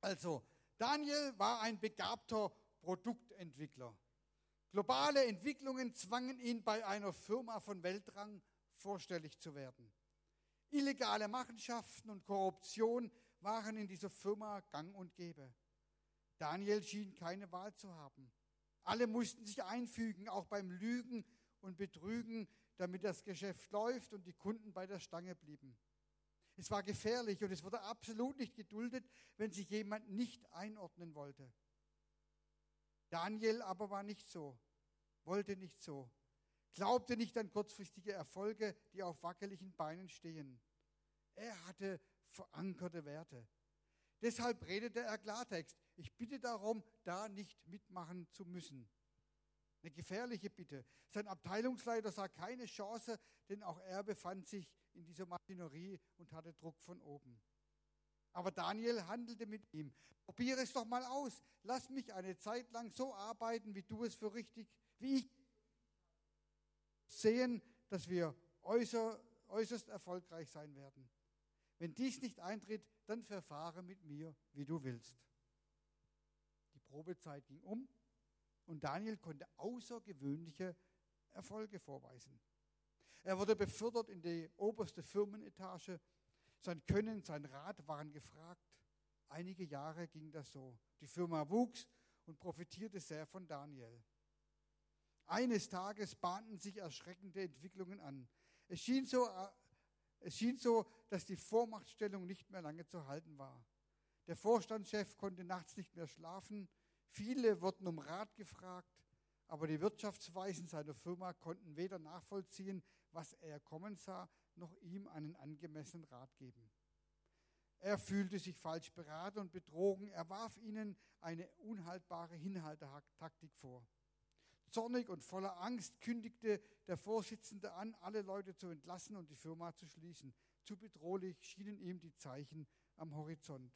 Also, Daniel war ein begabter Produktentwickler. Globale Entwicklungen zwangen ihn bei einer Firma von Weltrang vorstellig zu werden. Illegale Machenschaften und Korruption waren in dieser Firma gang und gäbe. Daniel schien keine Wahl zu haben. Alle mussten sich einfügen, auch beim Lügen und Betrügen, damit das Geschäft läuft und die Kunden bei der Stange blieben. Es war gefährlich und es wurde absolut nicht geduldet, wenn sich jemand nicht einordnen wollte. Daniel aber war nicht so, wollte nicht so, glaubte nicht an kurzfristige Erfolge, die auf wackeligen Beinen stehen. Er hatte verankerte Werte. Deshalb redete er Klartext. Ich bitte darum, da nicht mitmachen zu müssen. Eine gefährliche Bitte. Sein Abteilungsleiter sah keine Chance, denn auch er befand sich in dieser Maschinerie und hatte Druck von oben. Aber Daniel handelte mit ihm. Probiere es doch mal aus. Lass mich eine Zeit lang so arbeiten, wie du es für richtig, wie ich sehen, dass wir äußer, äußerst erfolgreich sein werden. Wenn dies nicht eintritt, dann verfahre mit mir, wie du willst. Die Probezeit ging um und Daniel konnte außergewöhnliche Erfolge vorweisen. Er wurde befördert in die oberste Firmenetage. Sein Können, sein Rat waren gefragt. Einige Jahre ging das so. Die Firma wuchs und profitierte sehr von Daniel. Eines Tages bahnten sich erschreckende Entwicklungen an. Es schien so, es schien so, dass die Vormachtstellung nicht mehr lange zu halten war. Der Vorstandschef konnte nachts nicht mehr schlafen Viele wurden um Rat gefragt, aber die Wirtschaftsweisen seiner Firma konnten weder nachvollziehen, was er kommen sah, noch ihm einen angemessenen Rat geben. Er fühlte sich falsch beraten und betrogen. Er warf ihnen eine unhaltbare Hinhaltetaktik vor. Zornig und voller Angst kündigte der Vorsitzende an, alle Leute zu entlassen und die Firma zu schließen. Zu bedrohlich schienen ihm die Zeichen am Horizont.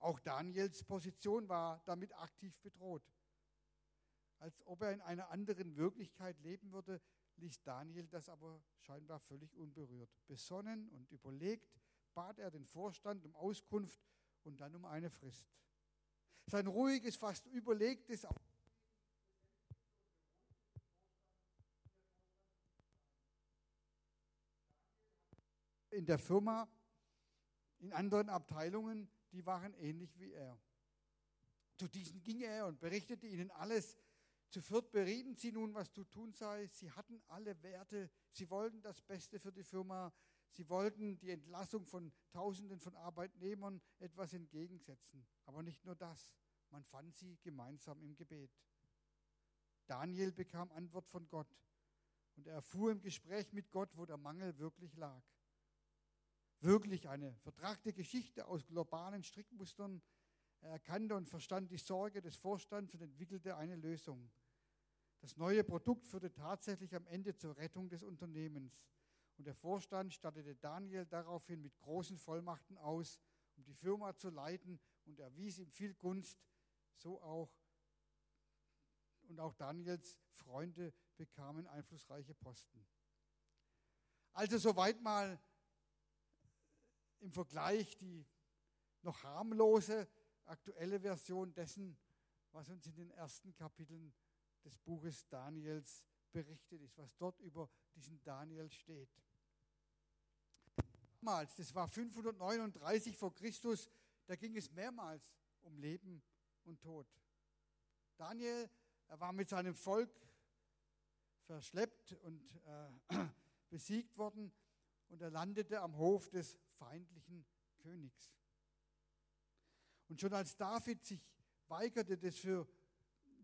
Auch Daniels Position war damit aktiv bedroht. Als ob er in einer anderen Wirklichkeit leben würde, ließ Daniel das aber scheinbar völlig unberührt. Besonnen und überlegt bat er den Vorstand um Auskunft und dann um eine Frist. Sein ruhiges, fast überlegtes in der Firma, in anderen Abteilungen die waren ähnlich wie er. Zu diesen ging er und berichtete ihnen alles. Zu viert berieten sie nun, was zu tun sei. Sie hatten alle Werte. Sie wollten das Beste für die Firma. Sie wollten die Entlassung von Tausenden von Arbeitnehmern etwas entgegensetzen. Aber nicht nur das. Man fand sie gemeinsam im Gebet. Daniel bekam Antwort von Gott. Und er erfuhr im Gespräch mit Gott, wo der Mangel wirklich lag wirklich eine vertrachte Geschichte aus globalen Strickmustern. Er erkannte und verstand die Sorge des Vorstands und entwickelte eine Lösung. Das neue Produkt führte tatsächlich am Ende zur Rettung des Unternehmens. Und der Vorstand stattete Daniel daraufhin mit großen Vollmachten aus, um die Firma zu leiten und erwies ihm viel Gunst, so auch. Und auch Daniels Freunde bekamen einflussreiche Posten. Also soweit mal im Vergleich die noch harmlose aktuelle Version dessen, was uns in den ersten Kapiteln des Buches Daniels berichtet ist, was dort über diesen Daniel steht. Damals, das war 539 vor Christus, da ging es mehrmals um Leben und Tod. Daniel, er war mit seinem Volk verschleppt und äh, besiegt worden und er landete am Hof des feindlichen Königs. Und schon als David sich weigerte, das für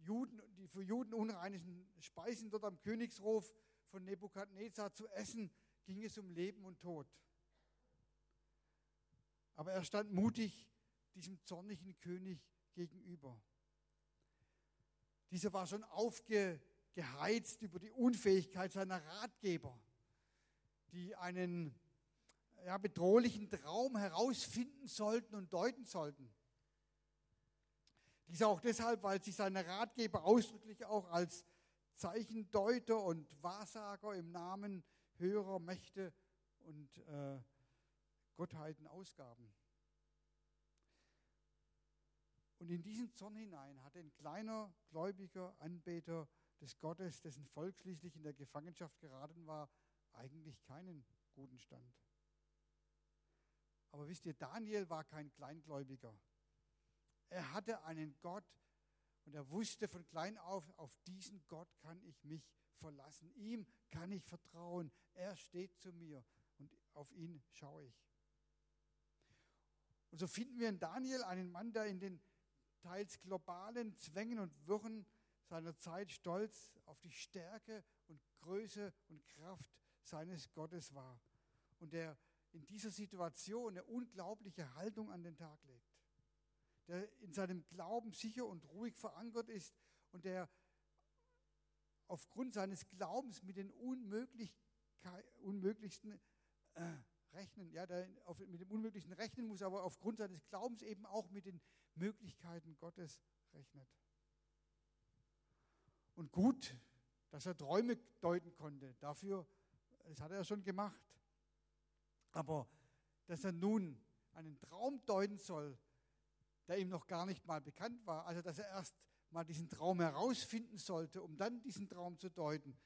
Juden, die für Juden unreinigen Speisen dort am Königshof von Nebukadnezar zu essen, ging es um Leben und Tod. Aber er stand mutig diesem zornigen König gegenüber. Dieser war schon aufgeheizt über die Unfähigkeit seiner Ratgeber, die einen ja, bedrohlichen Traum herausfinden sollten und deuten sollten. Dies auch deshalb, weil sich seine Ratgeber ausdrücklich auch als Zeichendeuter und Wahrsager im Namen höherer Mächte und äh, Gottheiten ausgaben. Und in diesen Zorn hinein hatte ein kleiner gläubiger Anbeter des Gottes, dessen Volk schließlich in der Gefangenschaft geraten war, eigentlich keinen guten Stand. Aber wisst ihr, Daniel war kein Kleingläubiger. Er hatte einen Gott und er wusste von klein auf, auf diesen Gott kann ich mich verlassen. Ihm kann ich vertrauen. Er steht zu mir und auf ihn schaue ich. Und so finden wir in Daniel einen Mann, der in den teils globalen Zwängen und Wirren seiner Zeit stolz auf die Stärke und Größe und Kraft seines Gottes war und der in dieser Situation eine unglaubliche Haltung an den Tag legt, der in seinem Glauben sicher und ruhig verankert ist und der aufgrund seines Glaubens mit den unmöglichsten äh, rechnen, ja, der auf, mit dem Unmöglichen rechnen muss, aber aufgrund seines Glaubens eben auch mit den Möglichkeiten Gottes rechnet. Und gut, dass er Träume deuten konnte. Dafür, das hat er schon gemacht. Aber dass er nun einen Traum deuten soll, der ihm noch gar nicht mal bekannt war, also dass er erst mal diesen Traum herausfinden sollte, um dann diesen Traum zu deuten,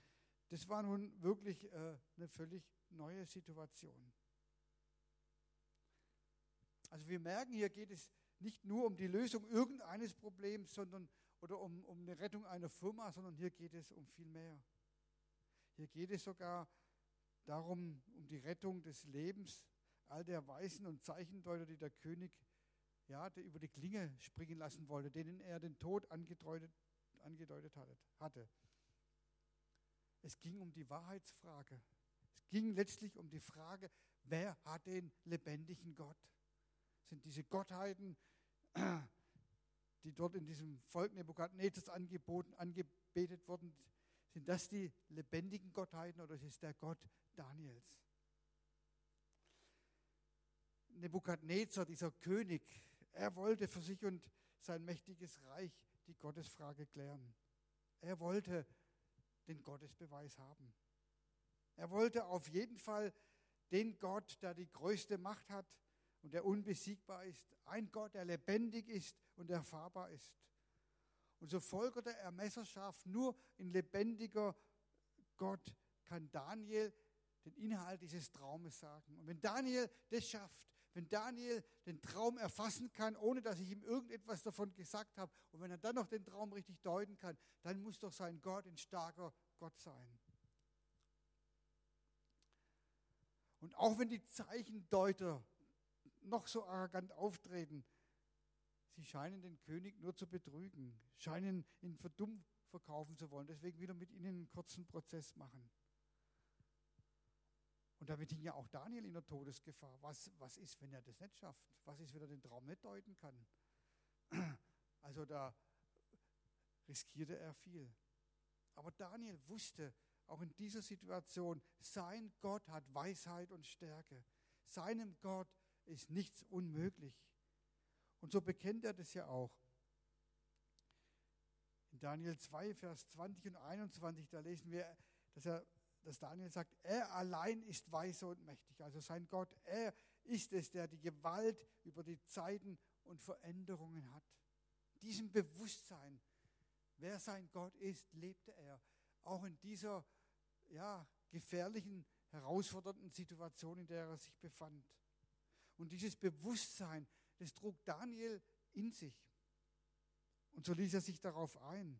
das war nun wirklich äh, eine völlig neue Situation. Also wir merken, hier geht es nicht nur um die Lösung irgendeines Problems, sondern oder um, um eine Rettung einer Firma, sondern hier geht es um viel mehr. Hier geht es sogar darum, um die Rettung des Lebens all der Weisen und Zeichendeuter, die der König ja, der über die Klinge springen lassen wollte, denen er den Tod angedeutet, angedeutet hatte. Es ging um die Wahrheitsfrage. Es ging letztlich um die Frage, wer hat den lebendigen Gott? Sind diese Gottheiten, die dort in diesem Volk Nebukadnezars angeboten, angebetet wurden, sind das die lebendigen Gottheiten oder ist es der Gott Daniels? Nebukadnezar, dieser König, er wollte für sich und sein mächtiges Reich die Gottesfrage klären. Er wollte den Gottesbeweis haben. Er wollte auf jeden Fall den Gott, der die größte Macht hat und der unbesiegbar ist. Ein Gott, der lebendig ist und erfahrbar ist. Und so folgerte er messerscharf, nur in lebendiger Gott kann Daniel den Inhalt dieses Traumes sagen. Und wenn Daniel das schafft, wenn Daniel den Traum erfassen kann, ohne dass ich ihm irgendetwas davon gesagt habe, und wenn er dann noch den Traum richtig deuten kann, dann muss doch sein Gott ein starker Gott sein. Und auch wenn die Zeichendeuter noch so arrogant auftreten, sie scheinen den König nur zu betrügen, scheinen ihn für dumm verkaufen zu wollen. Deswegen wieder mit ihnen einen kurzen Prozess machen. Und damit hing ja auch Daniel in der Todesgefahr. Was, was ist, wenn er das nicht schafft? Was ist, wenn er den Traum nicht deuten kann? Also da riskierte er viel. Aber Daniel wusste auch in dieser Situation, sein Gott hat Weisheit und Stärke. Seinem Gott ist nichts unmöglich. Und so bekennt er das ja auch. In Daniel 2, Vers 20 und 21, da lesen wir, dass er dass Daniel sagt, er allein ist weise und mächtig. Also sein Gott, er ist es, der die Gewalt über die Zeiten und Veränderungen hat. Diesem Bewusstsein, wer sein Gott ist, lebte er. Auch in dieser ja, gefährlichen, herausfordernden Situation, in der er sich befand. Und dieses Bewusstsein, das trug Daniel in sich. Und so ließ er sich darauf ein.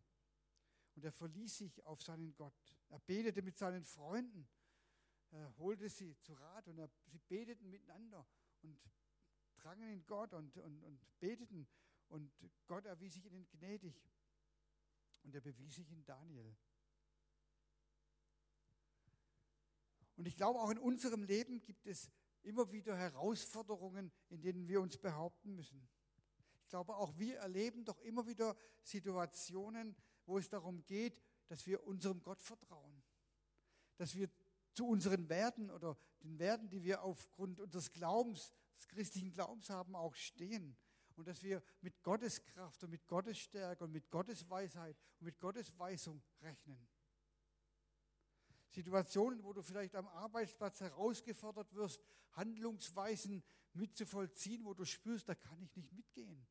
Und er verließ sich auf seinen Gott. Er betete mit seinen Freunden. Er holte sie zu Rat und er, sie beteten miteinander und drangen in Gott und, und, und beteten. Und Gott erwies sich ihnen gnädig. Und er bewies sich in Daniel. Und ich glaube, auch in unserem Leben gibt es immer wieder Herausforderungen, in denen wir uns behaupten müssen. Ich glaube, auch wir erleben doch immer wieder Situationen, wo es darum geht, dass wir unserem Gott vertrauen, dass wir zu unseren Werten oder den Werten, die wir aufgrund unseres Glaubens, des christlichen Glaubens haben, auch stehen. Und dass wir mit Gottes Kraft und mit Gottes Stärke und mit Gottes Weisheit und mit Gottes Weisung rechnen. Situationen, wo du vielleicht am Arbeitsplatz herausgefordert wirst, Handlungsweisen mitzuvollziehen, wo du spürst, da kann ich nicht mitgehen.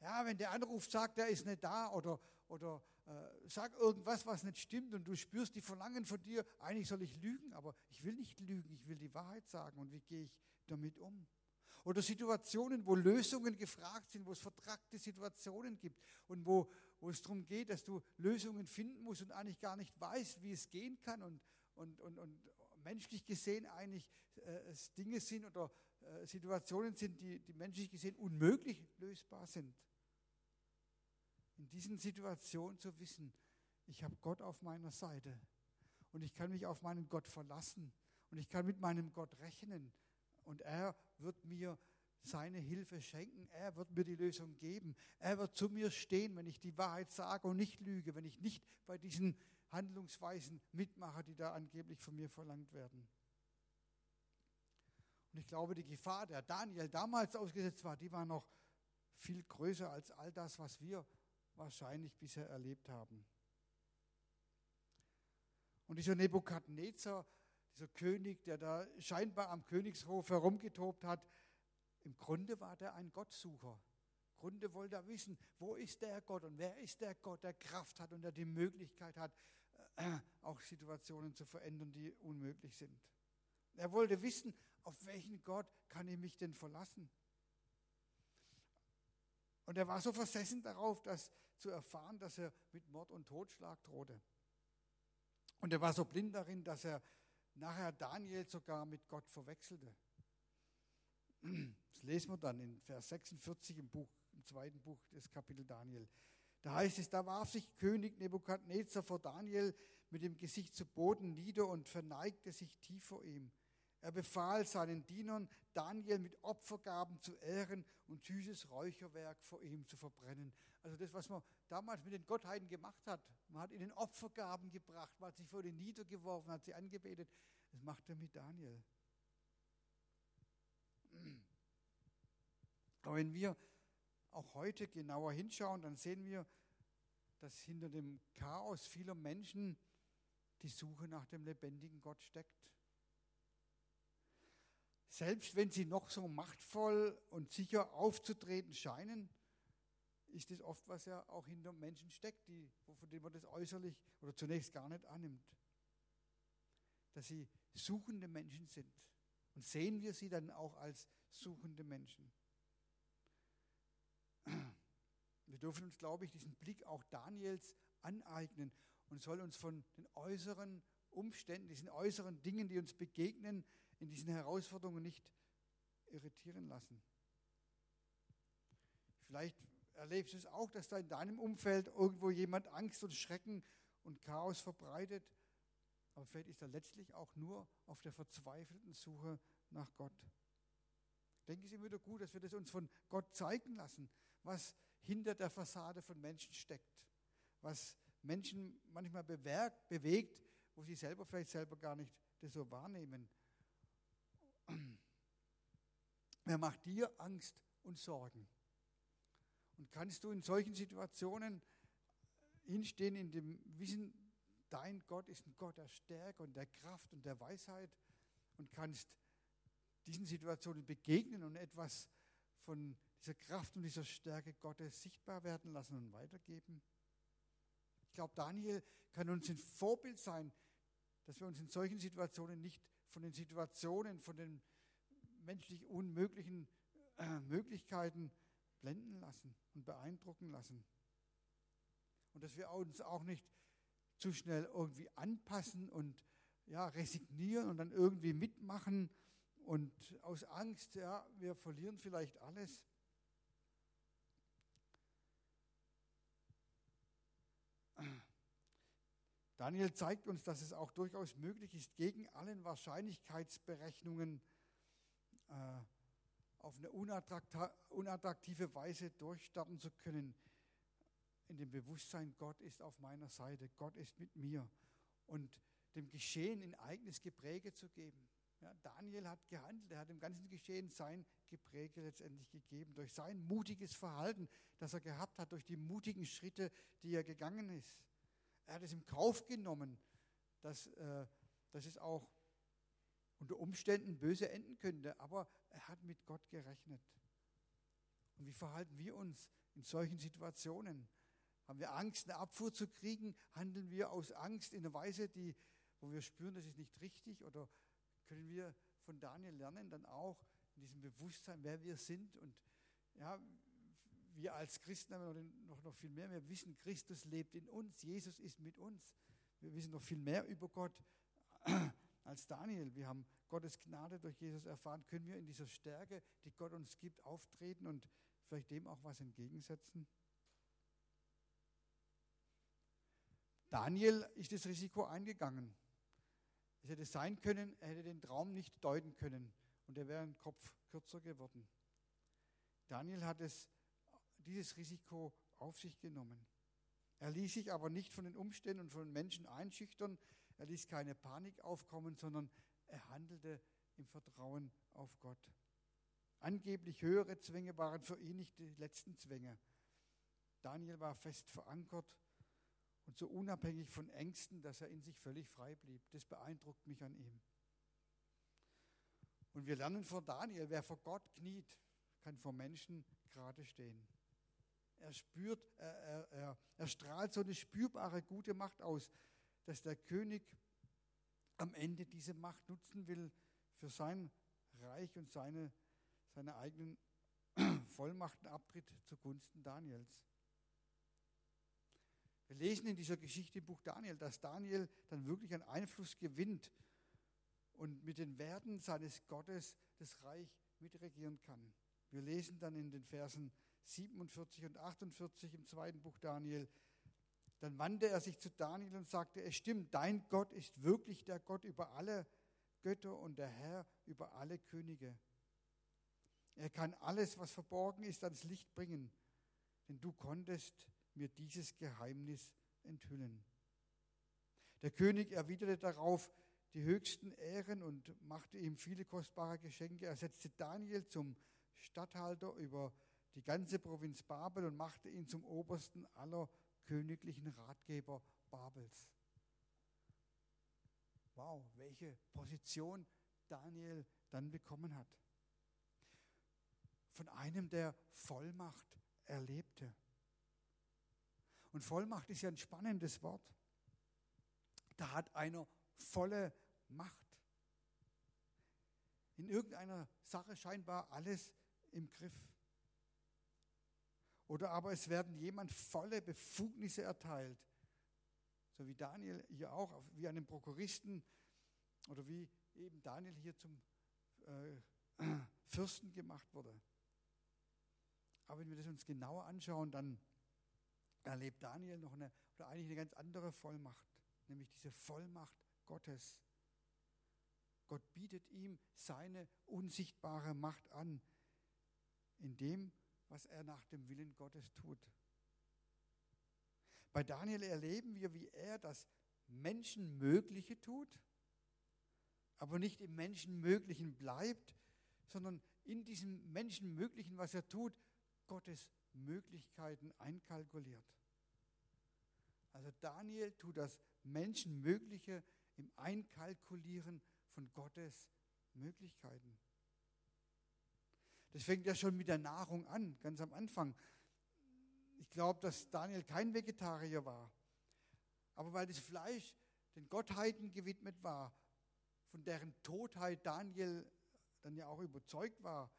Ja, wenn der anruft, sagt, er ist nicht da oder, oder äh, sag irgendwas, was nicht stimmt und du spürst die Verlangen von dir, eigentlich soll ich lügen, aber ich will nicht lügen, ich will die Wahrheit sagen und wie gehe ich damit um? Oder Situationen, wo Lösungen gefragt sind, wo es vertragte Situationen gibt und wo, wo es darum geht, dass du Lösungen finden musst und eigentlich gar nicht weißt, wie es gehen kann und, und, und, und menschlich gesehen eigentlich äh, Dinge sind oder äh, Situationen sind, die, die menschlich gesehen unmöglich lösbar sind. In diesen Situationen zu wissen, ich habe Gott auf meiner Seite und ich kann mich auf meinen Gott verlassen und ich kann mit meinem Gott rechnen und er wird mir seine Hilfe schenken. Er wird mir die Lösung geben. Er wird zu mir stehen, wenn ich die Wahrheit sage und nicht lüge, wenn ich nicht bei diesen Handlungsweisen mitmache, die da angeblich von mir verlangt werden. Und ich glaube, die Gefahr, der Daniel damals ausgesetzt war, die war noch viel größer als all das, was wir wahrscheinlich bisher erlebt haben. Und dieser Nebukadnezar, dieser König, der da scheinbar am Königshof herumgetobt hat, im Grunde war der ein Gottsucher. Im Grunde wollte er wissen, wo ist der Gott und wer ist der Gott, der Kraft hat und der die Möglichkeit hat, äh, auch Situationen zu verändern, die unmöglich sind. Er wollte wissen, auf welchen Gott kann ich mich denn verlassen? Und er war so versessen darauf, das zu erfahren, dass er mit Mord und Totschlag drohte. Und er war so blind darin, dass er nachher Daniel sogar mit Gott verwechselte. Das lesen wir dann in Vers 46 im, Buch, im zweiten Buch des Kapitel Daniel. Da heißt es, da warf sich König Nebukadnezar vor Daniel mit dem Gesicht zu Boden nieder und verneigte sich tief vor ihm. Er befahl seinen Dienern, Daniel mit Opfergaben zu ehren und süßes Räucherwerk vor ihm zu verbrennen. Also das, was man damals mit den Gottheiten gemacht hat. Man hat ihnen Opfergaben gebracht, man hat sich vor ihnen niedergeworfen, hat sie angebetet. Das macht er mit Daniel. Aber wenn wir auch heute genauer hinschauen, dann sehen wir, dass hinter dem Chaos vieler Menschen die Suche nach dem lebendigen Gott steckt. Selbst wenn sie noch so machtvoll und sicher aufzutreten scheinen, ist es oft, was ja auch hinter Menschen steckt, die, von denen man das äußerlich oder zunächst gar nicht annimmt. Dass sie suchende Menschen sind. Und sehen wir sie dann auch als suchende Menschen. Wir dürfen uns, glaube ich, diesen Blick auch Daniels aneignen und soll uns von den äußeren Umständen, diesen äußeren Dingen, die uns begegnen, in diesen Herausforderungen nicht irritieren lassen. Vielleicht erlebst du es auch, dass da in deinem Umfeld irgendwo jemand Angst und Schrecken und Chaos verbreitet. Aber vielleicht ist er letztlich auch nur auf der verzweifelten Suche nach Gott. Ich denke, es ist immer wieder gut, dass wir das uns von Gott zeigen lassen, was hinter der Fassade von Menschen steckt, was Menschen manchmal bewegt, bewegt wo sie selber vielleicht selber gar nicht das so wahrnehmen. Wer macht dir Angst und Sorgen? Und kannst du in solchen Situationen hinstehen, in dem Wissen, dein Gott ist ein Gott der Stärke und der Kraft und der Weisheit und kannst diesen Situationen begegnen und etwas von dieser Kraft und dieser Stärke Gottes sichtbar werden lassen und weitergeben? Ich glaube, Daniel kann uns ein Vorbild sein, dass wir uns in solchen Situationen nicht von den Situationen, von den menschlich unmöglichen äh, Möglichkeiten blenden lassen und beeindrucken lassen. Und dass wir uns auch nicht zu schnell irgendwie anpassen und ja, resignieren und dann irgendwie mitmachen und aus Angst, ja, wir verlieren vielleicht alles. Daniel zeigt uns, dass es auch durchaus möglich ist, gegen allen Wahrscheinlichkeitsberechnungen äh, auf eine unattraktive Weise durchstarten zu können, in dem Bewusstsein, Gott ist auf meiner Seite, Gott ist mit mir und dem Geschehen ein eigenes Gepräge zu geben. Ja, Daniel hat gehandelt, er hat dem ganzen Geschehen sein Gepräge letztendlich gegeben, durch sein mutiges Verhalten, das er gehabt hat, durch die mutigen Schritte, die er gegangen ist. Er hat es im Kauf genommen, dass, äh, dass es auch unter Umständen böse enden könnte, aber er hat mit Gott gerechnet. Und wie verhalten wir uns in solchen Situationen? Haben wir Angst, eine Abfuhr zu kriegen? Handeln wir aus Angst in einer Weise, die, wo wir spüren, das ist nicht richtig? Oder können wir von Daniel lernen, dann auch in diesem Bewusstsein, wer wir sind? Und ja, wir als Christen haben noch, noch viel mehr. Wir wissen, Christus lebt in uns, Jesus ist mit uns. Wir wissen noch viel mehr über Gott als Daniel. Wir haben Gottes Gnade durch Jesus erfahren. Können wir in dieser Stärke, die Gott uns gibt, auftreten und vielleicht dem auch was entgegensetzen? Daniel ist das Risiko eingegangen. Es hätte sein können, er hätte den Traum nicht deuten können und er wäre ein Kopf kürzer geworden. Daniel hat es, dieses Risiko auf sich genommen. Er ließ sich aber nicht von den Umständen und von den Menschen einschüchtern. Er ließ keine Panik aufkommen, sondern er handelte im Vertrauen auf Gott. Angeblich höhere Zwänge waren für ihn nicht die letzten Zwänge. Daniel war fest verankert und so unabhängig von Ängsten, dass er in sich völlig frei blieb. Das beeindruckt mich an ihm. Und wir lernen von Daniel, wer vor Gott kniet, kann vor Menschen gerade stehen. Er spürt, er, er, er, er strahlt so eine spürbare gute Macht aus, dass der König am Ende diese Macht nutzen will für sein Reich und seine, seine eigenen Vollmachten abtritt zugunsten Daniels. Wir lesen in dieser Geschichte im Buch Daniel, dass Daniel dann wirklich einen Einfluss gewinnt und mit den Werten seines Gottes das Reich mitregieren kann. Wir lesen dann in den Versen 47 und 48 im zweiten Buch Daniel, dann wandte er sich zu Daniel und sagte, es stimmt, dein Gott ist wirklich der Gott über alle Götter und der Herr über alle Könige. Er kann alles, was verborgen ist, ans Licht bringen, denn du konntest mir dieses Geheimnis enthüllen. Der König erwiderte darauf die höchsten Ehren und machte ihm viele kostbare Geschenke. Er setzte Daniel zum Statthalter über die ganze Provinz Babel und machte ihn zum obersten aller königlichen Ratgeber Babels. Wow, welche Position Daniel dann bekommen hat. Von einem, der Vollmacht erlebte. Und Vollmacht ist ja ein spannendes Wort. Da hat einer volle Macht. In irgendeiner Sache scheinbar alles im Griff. Oder aber es werden jemand volle Befugnisse erteilt, so wie Daniel hier auch, wie einem Prokuristen oder wie eben Daniel hier zum äh, Fürsten gemacht wurde. Aber wenn wir das uns genauer anschauen, dann erlebt Daniel noch eine, oder eigentlich eine ganz andere Vollmacht, nämlich diese Vollmacht Gottes. Gott bietet ihm seine unsichtbare Macht an, in dem, was er nach dem Willen Gottes tut. Bei Daniel erleben wir, wie er das Menschenmögliche tut, aber nicht im Menschenmöglichen bleibt, sondern in diesem Menschenmöglichen, was er tut, Gottes Möglichkeiten einkalkuliert. Also Daniel tut das Menschenmögliche im Einkalkulieren von Gottes Möglichkeiten. Das fängt ja schon mit der Nahrung an, ganz am Anfang. Ich glaube, dass Daniel kein Vegetarier war. Aber weil das Fleisch den Gottheiten gewidmet war, von deren Todheit Daniel dann ja auch überzeugt war,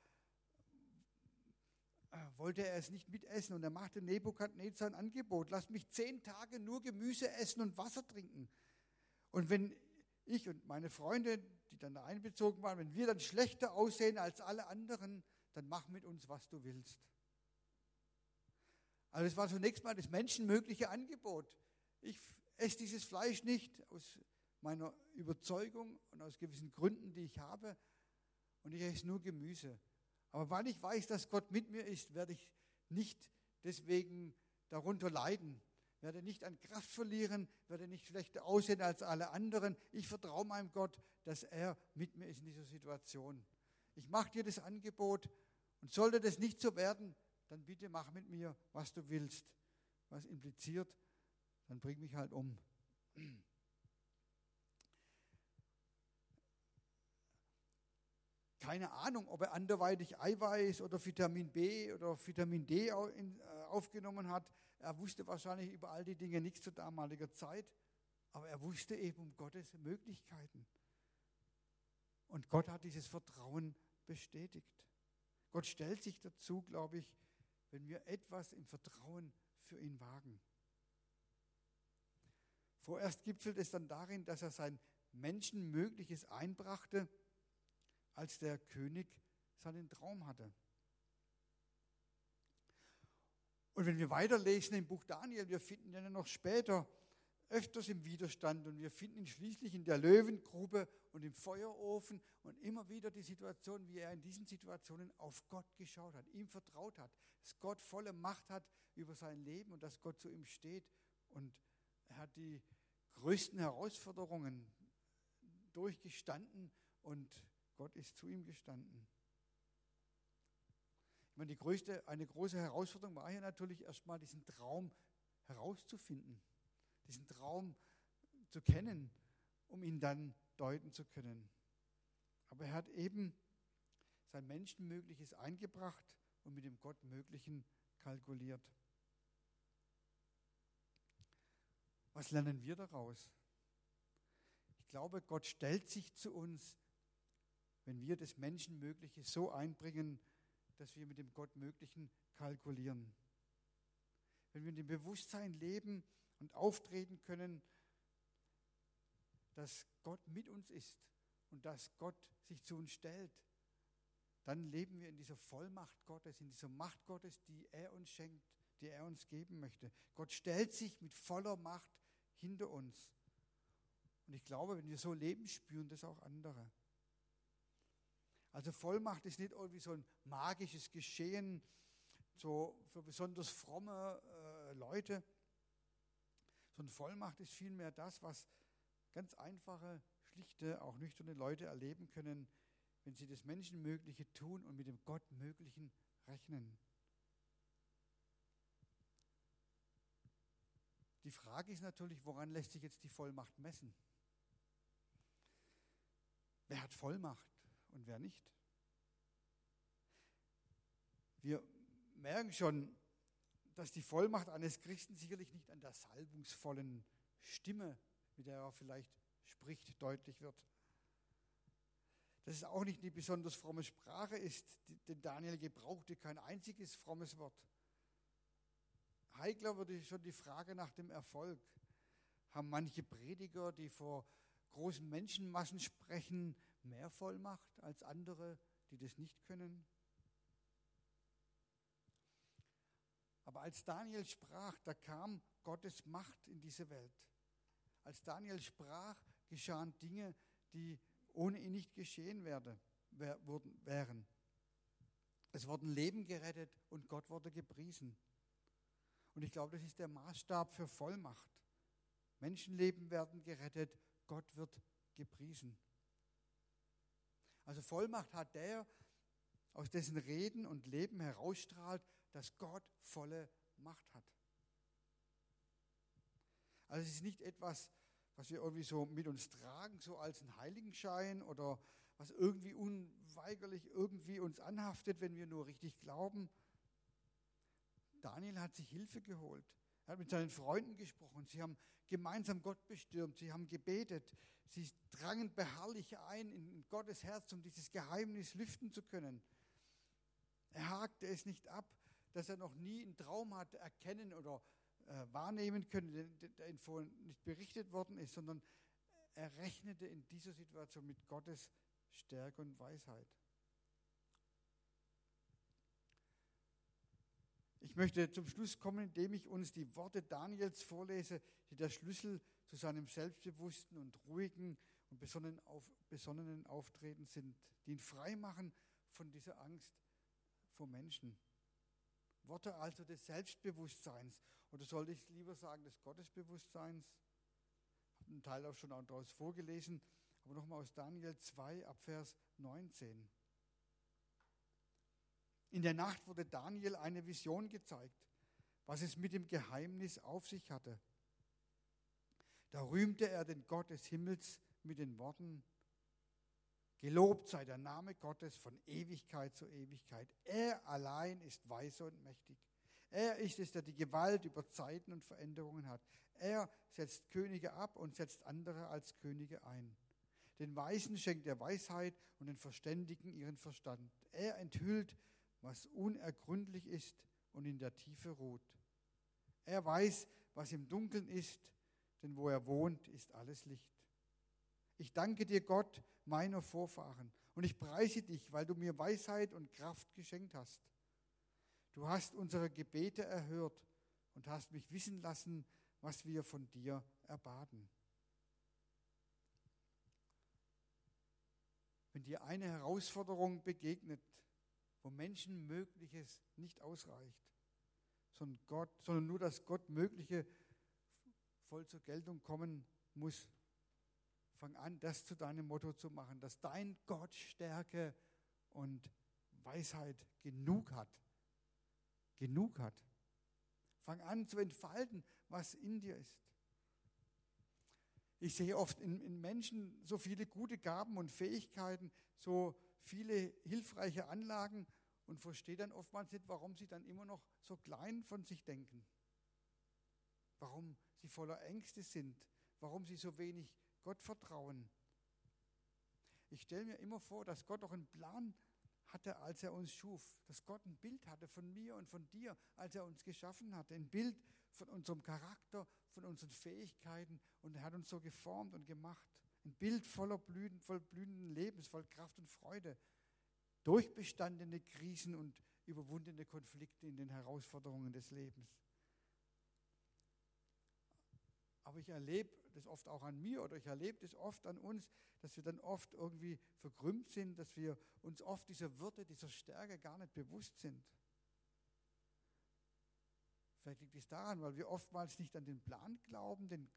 wollte er es nicht mitessen. Und er machte Nebukadnezar ein Angebot. Lass mich zehn Tage nur Gemüse essen und Wasser trinken. Und wenn ich und meine Freunde, die dann da einbezogen waren, wenn wir dann schlechter aussehen als alle anderen, dann mach mit uns, was du willst. Also es war zunächst mal das menschenmögliche Angebot. Ich esse dieses Fleisch nicht aus meiner Überzeugung und aus gewissen Gründen, die ich habe. Und ich esse nur Gemüse. Aber weil ich weiß, dass Gott mit mir ist, werde ich nicht deswegen darunter leiden, werde nicht an Kraft verlieren, werde nicht schlechter aussehen als alle anderen. Ich vertraue meinem Gott, dass er mit mir ist in dieser Situation. Ich mache dir das Angebot und sollte das nicht so werden, dann bitte mach mit mir, was du willst. Was impliziert, dann bring mich halt um. Keine Ahnung, ob er anderweitig Eiweiß oder Vitamin B oder Vitamin D äh, aufgenommen hat. Er wusste wahrscheinlich über all die Dinge nichts zu damaliger Zeit, aber er wusste eben um Gottes Möglichkeiten. Und Gott hat dieses Vertrauen bestätigt. Gott stellt sich dazu, glaube ich, wenn wir etwas im Vertrauen für ihn wagen. Vorerst gipfelt es dann darin, dass er sein Menschenmögliches einbrachte, als der König seinen Traum hatte. Und wenn wir weiterlesen im Buch Daniel, wir finden ihn ja noch später öfters im Widerstand und wir finden ihn schließlich in der Löwengrube und im Feuerofen und immer wieder die Situation, wie er in diesen Situationen auf Gott geschaut hat, ihm vertraut hat, dass Gott volle Macht hat über sein Leben und dass Gott zu ihm steht und er hat die größten Herausforderungen durchgestanden und Gott ist zu ihm gestanden. Ich meine, die größte, eine große Herausforderung war hier natürlich erstmal diesen Traum herauszufinden, diesen Traum zu kennen, um ihn dann deuten zu können. Aber er hat eben sein Menschenmögliches eingebracht und mit dem Gottmöglichen kalkuliert. Was lernen wir daraus? Ich glaube, Gott stellt sich zu uns, wenn wir das Menschenmögliche so einbringen, dass wir mit dem Gottmöglichen kalkulieren. Wenn wir in dem Bewusstsein leben und auftreten können, dass Gott mit uns ist und dass Gott sich zu uns stellt, dann leben wir in dieser Vollmacht Gottes, in dieser Macht Gottes, die er uns schenkt, die er uns geben möchte. Gott stellt sich mit voller Macht hinter uns. Und ich glaube, wenn wir so leben, spüren das auch andere. Also Vollmacht ist nicht irgendwie so ein magisches Geschehen so für besonders fromme äh, Leute, sondern Vollmacht ist vielmehr das, was ganz einfache, schlichte, auch nüchterne Leute erleben können, wenn sie das Menschenmögliche tun und mit dem Gottmöglichen rechnen. Die Frage ist natürlich, woran lässt sich jetzt die Vollmacht messen? Wer hat Vollmacht und wer nicht? Wir merken schon, dass die Vollmacht eines Christen sicherlich nicht an der salbungsvollen Stimme, mit der er vielleicht spricht, deutlich wird. Dass es auch nicht eine besonders fromme Sprache ist, denn Daniel gebrauchte kein einziges frommes Wort. Heikler würde schon die Frage nach dem Erfolg. Haben manche Prediger, die vor großen Menschenmassen sprechen, mehr Vollmacht als andere, die das nicht können? Aber als Daniel sprach, da kam Gottes Macht in diese Welt. Als Daniel sprach, geschahen Dinge, die ohne ihn nicht geschehen werde, wär, wurden, wären. Es wurden Leben gerettet und Gott wurde gepriesen. Und ich glaube, das ist der Maßstab für Vollmacht. Menschenleben werden gerettet, Gott wird gepriesen. Also Vollmacht hat der, aus dessen Reden und Leben herausstrahlt, dass Gott volle Macht hat. Also es ist nicht etwas, was wir irgendwie so mit uns tragen, so als ein Heiligenschein oder was irgendwie unweigerlich irgendwie uns anhaftet, wenn wir nur richtig glauben, Daniel hat sich Hilfe geholt. Er hat mit seinen Freunden gesprochen. Sie haben gemeinsam Gott bestürmt. Sie haben gebetet. Sie drangen beharrlich ein in Gottes Herz, um dieses Geheimnis lüften zu können. Er hakte es nicht ab, dass er noch nie einen Traum hat erkennen oder äh, wahrnehmen können, der ihm vorhin nicht berichtet worden ist, sondern er rechnete in dieser Situation mit Gottes Stärke und Weisheit. Ich möchte zum Schluss kommen, indem ich uns die Worte Daniels vorlese, die der Schlüssel zu seinem selbstbewussten und ruhigen und besonnenen, auf, besonnenen Auftreten sind, die ihn frei machen von dieser Angst vor Menschen. Worte also des Selbstbewusstseins oder sollte ich lieber sagen des Gottesbewusstseins. Ich habe einen Teil auch schon daraus vorgelesen, aber nochmal aus Daniel 2 ab Vers 19. In der Nacht wurde Daniel eine Vision gezeigt, was es mit dem Geheimnis auf sich hatte. Da rühmte er den Gott des Himmels mit den Worten, Gelobt sei der Name Gottes von Ewigkeit zu Ewigkeit. Er allein ist weise und mächtig. Er ist es, der die Gewalt über Zeiten und Veränderungen hat. Er setzt Könige ab und setzt andere als Könige ein. Den Weisen schenkt er Weisheit und den Verständigen ihren Verstand. Er enthüllt, was unergründlich ist und in der Tiefe ruht. Er weiß, was im Dunkeln ist, denn wo er wohnt, ist alles Licht. Ich danke dir, Gott, meiner Vorfahren, und ich preise dich, weil du mir Weisheit und Kraft geschenkt hast. Du hast unsere Gebete erhört und hast mich wissen lassen, was wir von dir erbaten. Wenn dir eine Herausforderung begegnet, wo Menschenmögliches nicht ausreicht, sondern, Gott, sondern nur das Gottmögliche voll zur Geltung kommen muss, fang an, das zu deinem Motto zu machen, dass dein Gott Stärke und Weisheit genug hat. Genug hat. Fang an zu entfalten, was in dir ist. Ich sehe oft in, in, Menschen so viele gute Gaben und Fähigkeiten, so viele hilfreiche Anlagen und verstehe dann oftmals nicht, warum sie dann immer noch so klein von sich denken. Warum sie voller Ängste sind, warum sie so wenig Gott vertrauen. Ich stelle mir immer vor, dass Gott auch einen Plan hatte, als er uns schuf, dass Gott ein Bild hatte von mir und von dir, als er uns geschaffen hat, ein Bild von unserem Charakter, von unseren Fähigkeiten und er hat uns so geformt und gemacht. Ein Bild voller Blüten, voll blühenden Lebens, voll Kraft und Freude, durchbestandene Krisen und überwundene Konflikte in den Herausforderungen des Lebens. Aber ich erlebe das oft auch an mir oder ich erlebe das oft an uns, dass wir dann oft irgendwie verkrümmt sind, dass wir uns oft dieser Würde, dieser Stärke gar nicht bewusst sind. Vielleicht liegt es daran, weil wir oftmals nicht an den Plan glauben, den,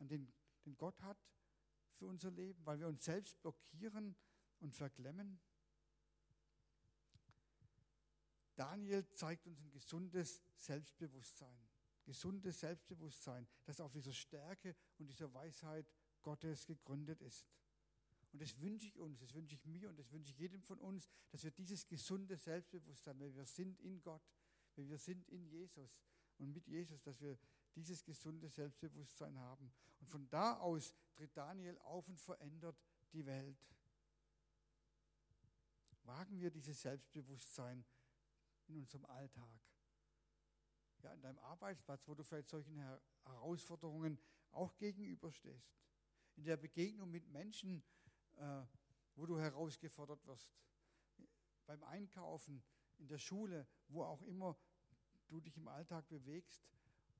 an den, den Gott hat für unser Leben, weil wir uns selbst blockieren und verklemmen. Daniel zeigt uns ein gesundes Selbstbewusstsein gesundes Selbstbewusstsein, das auf dieser Stärke und dieser Weisheit Gottes gegründet ist. Und das wünsche ich uns, das wünsche ich mir und das wünsche ich jedem von uns, dass wir dieses gesunde Selbstbewusstsein, wenn wir sind in Gott, wenn wir sind in Jesus und mit Jesus, dass wir dieses gesunde Selbstbewusstsein haben. Und von da aus tritt Daniel auf und verändert die Welt. Wagen wir dieses Selbstbewusstsein in unserem Alltag ja, an deinem Arbeitsplatz, wo du vielleicht solchen Herausforderungen auch gegenüberstehst. In der Begegnung mit Menschen, äh, wo du herausgefordert wirst. Beim Einkaufen, in der Schule, wo auch immer du dich im Alltag bewegst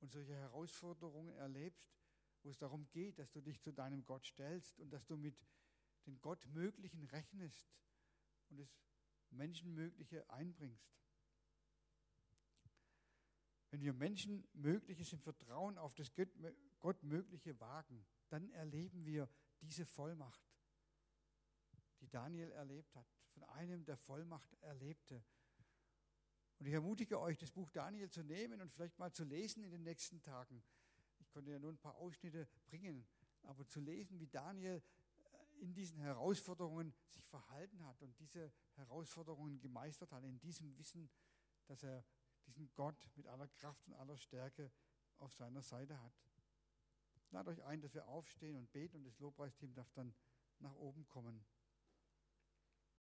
und solche Herausforderungen erlebst, wo es darum geht, dass du dich zu deinem Gott stellst und dass du mit den Gottmöglichen rechnest und das Menschenmögliche einbringst. Wenn wir Menschen Mögliches im Vertrauen auf das Gottmögliche wagen, dann erleben wir diese Vollmacht, die Daniel erlebt hat, von einem, der Vollmacht erlebte. Und ich ermutige euch, das Buch Daniel zu nehmen und vielleicht mal zu lesen in den nächsten Tagen. Ich konnte ja nur ein paar Ausschnitte bringen, aber zu lesen, wie Daniel äh, in diesen Herausforderungen sich verhalten hat und diese Herausforderungen gemeistert hat, in diesem Wissen, dass er diesen Gott mit aller Kraft und aller Stärke auf seiner Seite hat. Lade euch ein, dass wir aufstehen und beten und das Lobpreisteam darf dann nach oben kommen.